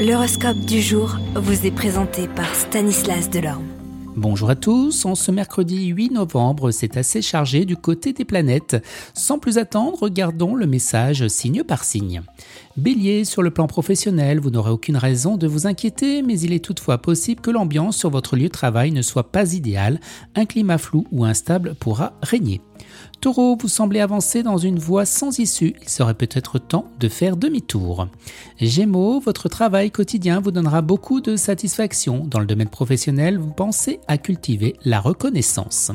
L'horoscope du jour vous est présenté par Stanislas Delorme. Bonjour à tous, en ce mercredi 8 novembre, c'est assez chargé du côté des planètes. Sans plus attendre, regardons le message signe par signe. Bélier, sur le plan professionnel, vous n'aurez aucune raison de vous inquiéter, mais il est toutefois possible que l'ambiance sur votre lieu de travail ne soit pas idéale, un climat flou ou instable pourra régner. Taureau, vous semblez avancer dans une voie sans issue, il serait peut-être temps de faire demi-tour. Gémeaux, votre travail quotidien vous donnera beaucoup de satisfaction. Dans le domaine professionnel, vous pensez à cultiver la reconnaissance.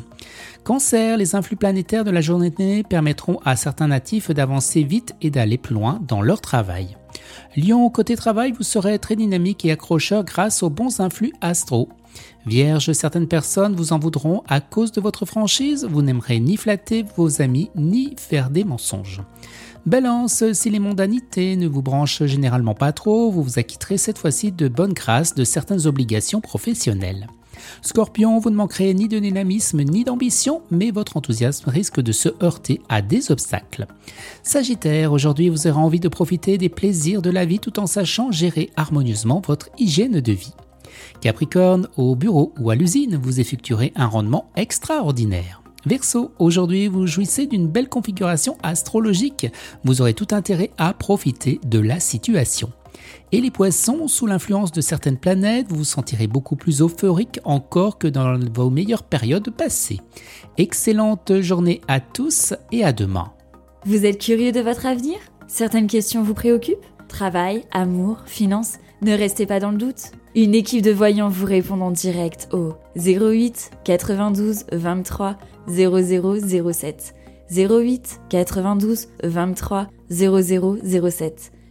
Cancer, les influx planétaires de la journée permettront à certains natifs d'avancer vite et d'aller plus loin dans leur travail. Lion, côté travail, vous serez très dynamique et accrocheur grâce aux bons influx astro. Vierge, certaines personnes vous en voudront à cause de votre franchise, vous n'aimerez ni flatter vos amis ni faire des mensonges. Balance, si les mondanités ne vous branchent généralement pas trop, vous vous acquitterez cette fois-ci de bonne grâce de certaines obligations professionnelles. Scorpion, vous ne manquerez ni de dynamisme ni d'ambition, mais votre enthousiasme risque de se heurter à des obstacles. Sagittaire, aujourd'hui vous aurez envie de profiter des plaisirs de la vie tout en sachant gérer harmonieusement votre hygiène de vie. Capricorne, au bureau ou à l'usine, vous effectuerez un rendement extraordinaire. Verseau, aujourd'hui vous jouissez d'une belle configuration astrologique. Vous aurez tout intérêt à profiter de la situation. Et les poissons, sous l'influence de certaines planètes, vous vous sentirez beaucoup plus euphorique encore que dans vos meilleures périodes passées. Excellente journée à tous et à demain. Vous êtes curieux de votre avenir? Certaines questions vous préoccupent? Travail, amour, finances Ne restez pas dans le doute. Une équipe de voyants vous répond en direct au 08 92 23 0007. 08 92 23 0007.